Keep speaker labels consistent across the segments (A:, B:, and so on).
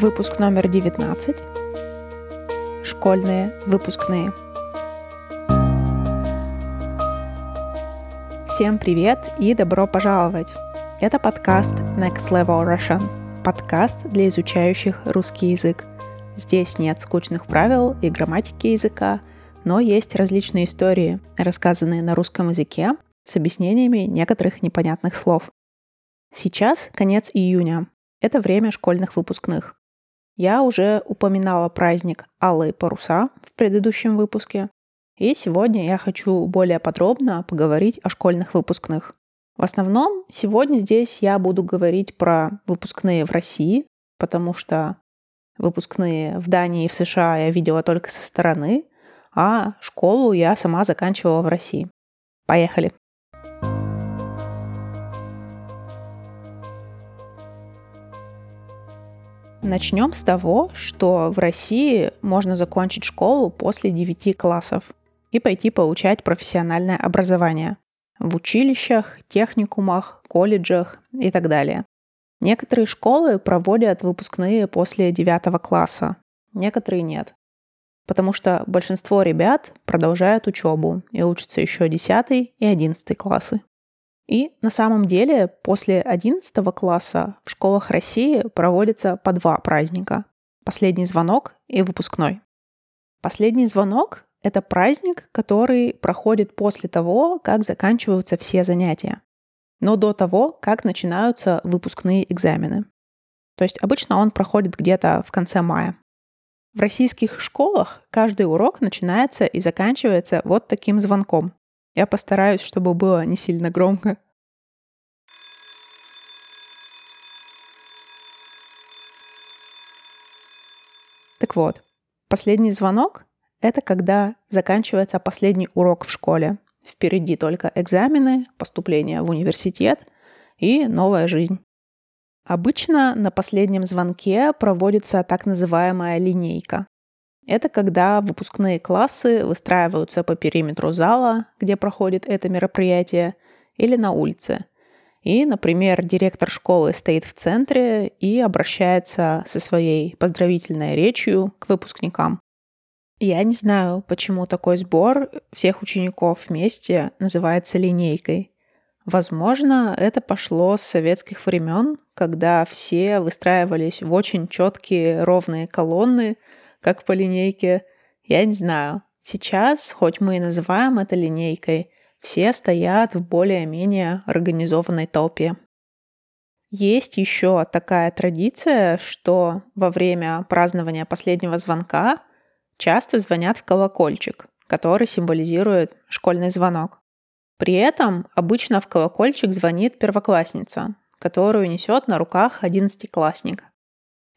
A: Выпуск номер 19. Школьные выпускные. Всем привет и добро пожаловать! Это подкаст Next Level Russian, подкаст для изучающих русский язык. Здесь нет скучных правил и грамматики языка, но есть различные истории, рассказанные на русском языке с объяснениями некоторых непонятных слов. Сейчас конец июня. Это время школьных выпускных. Я уже упоминала праздник Алые паруса в предыдущем выпуске, и сегодня я хочу более подробно поговорить о школьных выпускных. В основном сегодня здесь я буду говорить про выпускные в России, потому что выпускные в Дании и в США я видела только со стороны, а школу я сама заканчивала в России. Поехали! Начнем с того, что в России можно закончить школу после 9 классов и пойти получать профессиональное образование в училищах, техникумах, колледжах и так далее. Некоторые школы проводят выпускные после 9 класса, некоторые нет. Потому что большинство ребят продолжают учебу и учатся еще 10 и 11 классы. И на самом деле после 11 класса в школах России проводится по два праздника. Последний звонок и выпускной. Последний звонок — это праздник, который проходит после того, как заканчиваются все занятия, но до того, как начинаются выпускные экзамены. То есть обычно он проходит где-то в конце мая. В российских школах каждый урок начинается и заканчивается вот таким звонком. Я постараюсь, чтобы было не сильно громко. Так вот, последний звонок — это когда заканчивается последний урок в школе. Впереди только экзамены, поступление в университет и новая жизнь. Обычно на последнем звонке проводится так называемая линейка. Это когда выпускные классы выстраиваются по периметру зала, где проходит это мероприятие, или на улице. И, например, директор школы стоит в центре и обращается со своей поздравительной речью к выпускникам. Я не знаю, почему такой сбор всех учеников вместе называется линейкой. Возможно, это пошло с советских времен, когда все выстраивались в очень четкие ровные колонны – как по линейке. Я не знаю. Сейчас, хоть мы и называем это линейкой, все стоят в более-менее организованной толпе. Есть еще такая традиция, что во время празднования последнего звонка часто звонят в колокольчик, который символизирует школьный звонок. При этом обычно в колокольчик звонит первоклассница, которую несет на руках одиннадцатиклассник.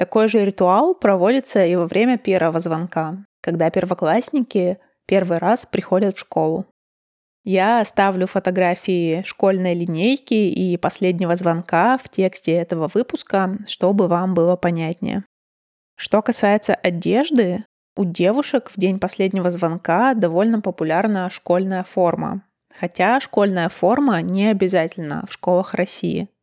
A: Такой же ритуал проводится и во время первого звонка, когда первоклассники первый раз приходят в школу. Я оставлю фотографии школьной линейки и последнего звонка в тексте этого выпуска, чтобы вам было понятнее. Что касается одежды, у девушек в день последнего звонка довольно популярна школьная форма. Хотя школьная форма не обязательно в школах России –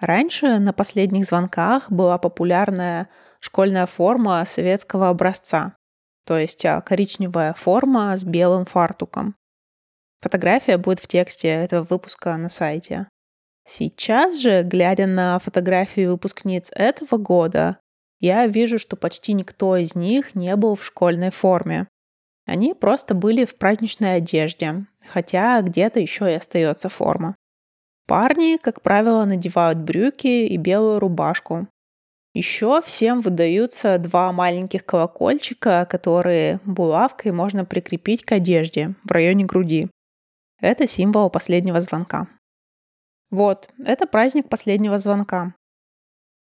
A: Раньше на последних звонках была популярная школьная форма советского образца, то есть а, коричневая форма с белым фартуком. Фотография будет в тексте этого выпуска на сайте. Сейчас же, глядя на фотографии выпускниц этого года, я вижу, что почти никто из них не был в школьной форме. Они просто были в праздничной одежде, хотя где-то еще и остается форма. Парни, как правило, надевают брюки и белую рубашку. Еще всем выдаются два маленьких колокольчика, которые булавкой можно прикрепить к одежде в районе груди. Это символ последнего звонка. Вот, это праздник последнего звонка.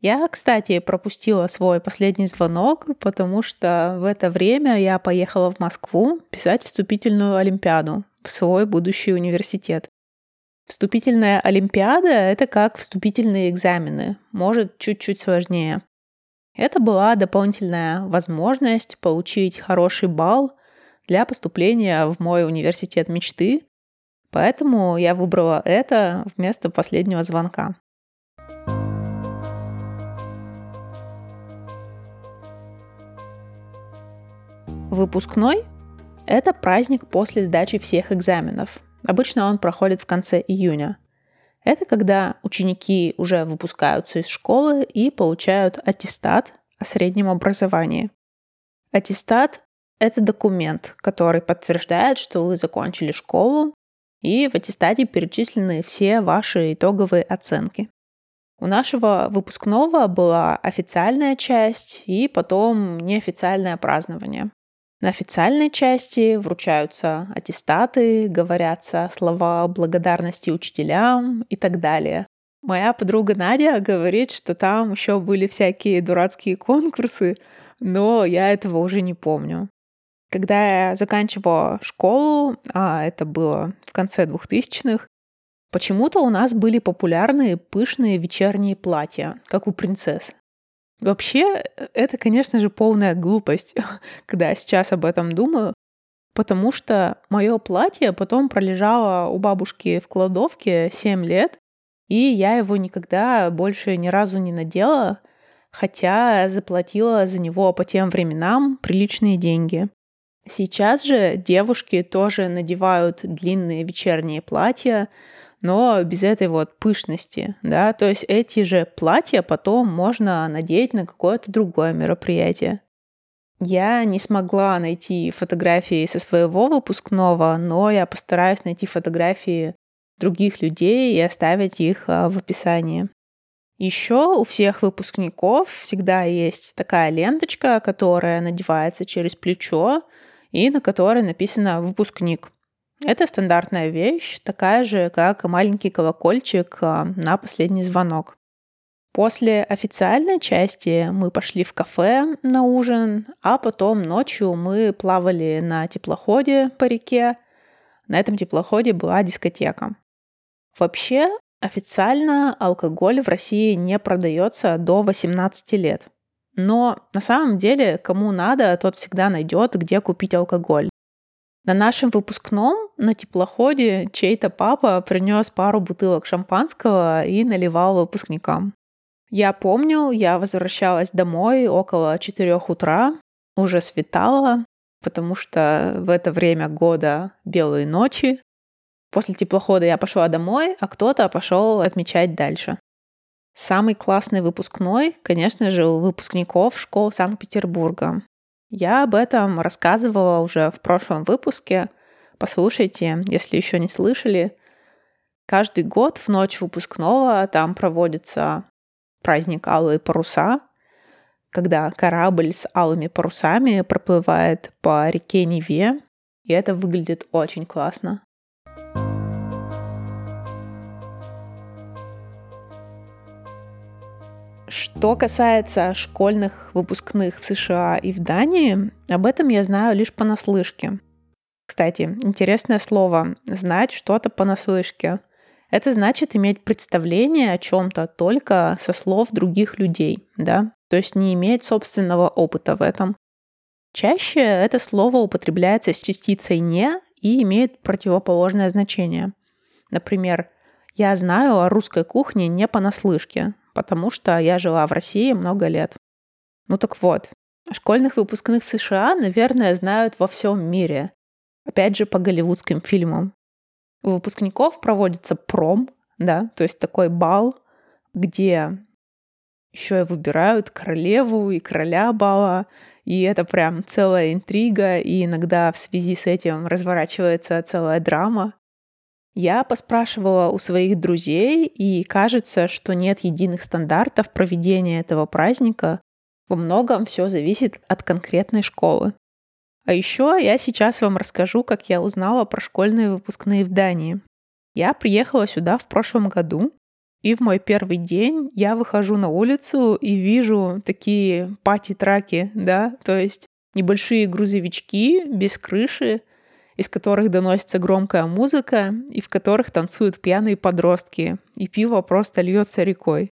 A: Я, кстати, пропустила свой последний звонок, потому что в это время я поехала в Москву писать вступительную олимпиаду в свой будущий университет. Вступительная олимпиада — это как вступительные экзамены, может, чуть-чуть сложнее. Это была дополнительная возможность получить хороший балл для поступления в мой университет мечты, поэтому я выбрала это вместо последнего звонка. Выпускной — это праздник после сдачи всех экзаменов — Обычно он проходит в конце июня. Это когда ученики уже выпускаются из школы и получают аттестат о среднем образовании. Аттестат – это документ, который подтверждает, что вы закончили школу, и в аттестате перечислены все ваши итоговые оценки. У нашего выпускного была официальная часть и потом неофициальное празднование. На официальной части вручаются аттестаты, говорятся слова благодарности учителям и так далее. Моя подруга Надя говорит, что там еще были всякие дурацкие конкурсы, но я этого уже не помню. Когда я заканчивала школу, а это было в конце 2000-х, почему-то у нас были популярные пышные вечерние платья, как у принцесс. Вообще, это, конечно же, полная глупость, когда я сейчас об этом думаю, потому что мое платье потом пролежало у бабушки в кладовке 7 лет, и я его никогда больше ни разу не надела, хотя заплатила за него по тем временам приличные деньги. Сейчас же девушки тоже надевают длинные вечерние платья, но без этой вот пышности, да, то есть эти же платья потом можно надеть на какое-то другое мероприятие. Я не смогла найти фотографии со своего выпускного, но я постараюсь найти фотографии других людей и оставить их а, в описании. Еще у всех выпускников всегда есть такая ленточка, которая надевается через плечо и на которой написано «выпускник». Это стандартная вещь, такая же, как маленький колокольчик а, на последний звонок. После официальной части мы пошли в кафе на ужин, а потом ночью мы плавали на теплоходе по реке. На этом теплоходе была дискотека. Вообще, официально алкоголь в России не продается до 18 лет. Но на самом деле, кому надо, тот всегда найдет, где купить алкоголь. На нашем выпускном на теплоходе чей-то папа принес пару бутылок шампанского и наливал выпускникам. Я помню, я возвращалась домой около 4 утра, уже светало, потому что в это время года белые ночи. После теплохода я пошла домой, а кто-то пошел отмечать дальше. Самый классный выпускной, конечно же, у выпускников школ Санкт-Петербурга. Я об этом рассказывала уже в прошлом выпуске. Послушайте, если еще не слышали. Каждый год в ночь выпускного там проводится праздник Алые паруса, когда корабль с алыми парусами проплывает по реке Неве, и это выглядит очень классно. Что касается школьных выпускных в США и в Дании, об этом я знаю лишь понаслышке. Кстати, интересное слово «знать что-то понаслышке». Это значит иметь представление о чем-то только со слов других людей, да? То есть не иметь собственного опыта в этом. Чаще это слово употребляется с частицей «не» и имеет противоположное значение. Например, «я знаю о русской кухне не понаслышке», потому что я жила в России много лет. Ну так вот, школьных выпускных в США, наверное, знают во всем мире. Опять же, по голливудским фильмам. У выпускников проводится пром, да, то есть такой бал, где еще и выбирают королеву и короля бала, и это прям целая интрига, и иногда в связи с этим разворачивается целая драма. Я поспрашивала у своих друзей, и кажется, что нет единых стандартов проведения этого праздника. Во многом все зависит от конкретной школы. А еще я сейчас вам расскажу, как я узнала про школьные выпускные в Дании. Я приехала сюда в прошлом году, и в мой первый день я выхожу на улицу и вижу такие пати-траки, да, то есть небольшие грузовички без крыши, из которых доносится громкая музыка и в которых танцуют пьяные подростки, и пиво просто льется рекой.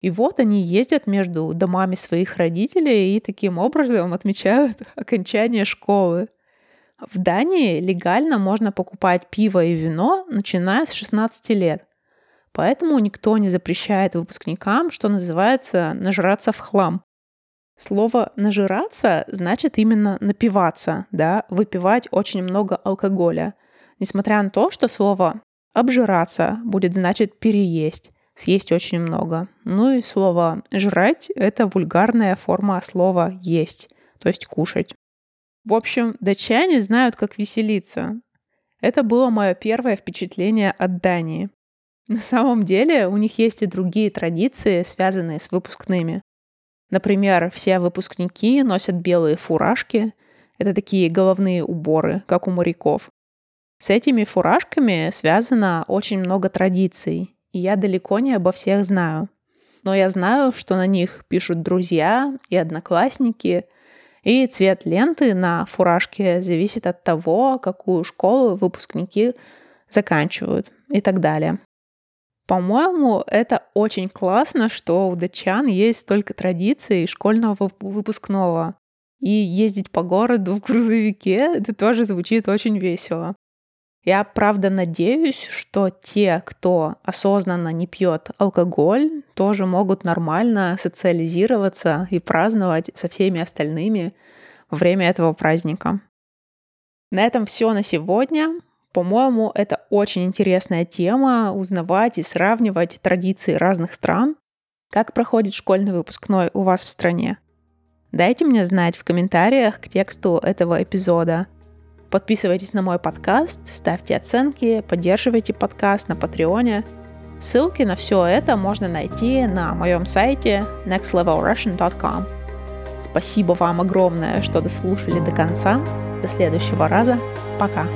A: И вот они ездят между домами своих родителей и таким образом отмечают окончание школы. В Дании легально можно покупать пиво и вино, начиная с 16 лет. Поэтому никто не запрещает выпускникам, что называется, нажраться в хлам. Слово «нажираться» значит именно напиваться, да, выпивать очень много алкоголя. Несмотря на то, что слово «обжираться» будет значить переесть, съесть очень много. Ну и слово «жрать» — это вульгарная форма слова «есть», то есть кушать. В общем, датчане знают, как веселиться. Это было мое первое впечатление от Дании. На самом деле у них есть и другие традиции, связанные с выпускными. Например, все выпускники носят белые фуражки. Это такие головные уборы, как у моряков. С этими фуражками связано очень много традиций, и я далеко не обо всех знаю. Но я знаю, что на них пишут друзья и одноклассники, и цвет ленты на фуражке зависит от того, какую школу выпускники заканчивают и так далее. По-моему, это очень классно, что у датчан есть столько традиций школьного выпускного. И ездить по городу в грузовике, это тоже звучит очень весело. Я правда надеюсь, что те, кто осознанно не пьет алкоголь, тоже могут нормально социализироваться и праздновать со всеми остальными во время этого праздника. На этом все на сегодня. По-моему, это очень интересная тема узнавать и сравнивать традиции разных стран. Как проходит школьный выпускной у вас в стране? Дайте мне знать в комментариях к тексту этого эпизода. Подписывайтесь на мой подкаст, ставьте оценки, поддерживайте подкаст на Патреоне. Ссылки на все это можно найти на моем сайте nextlevelrussian.com. Спасибо вам огромное, что дослушали до конца. До следующего раза. Пока.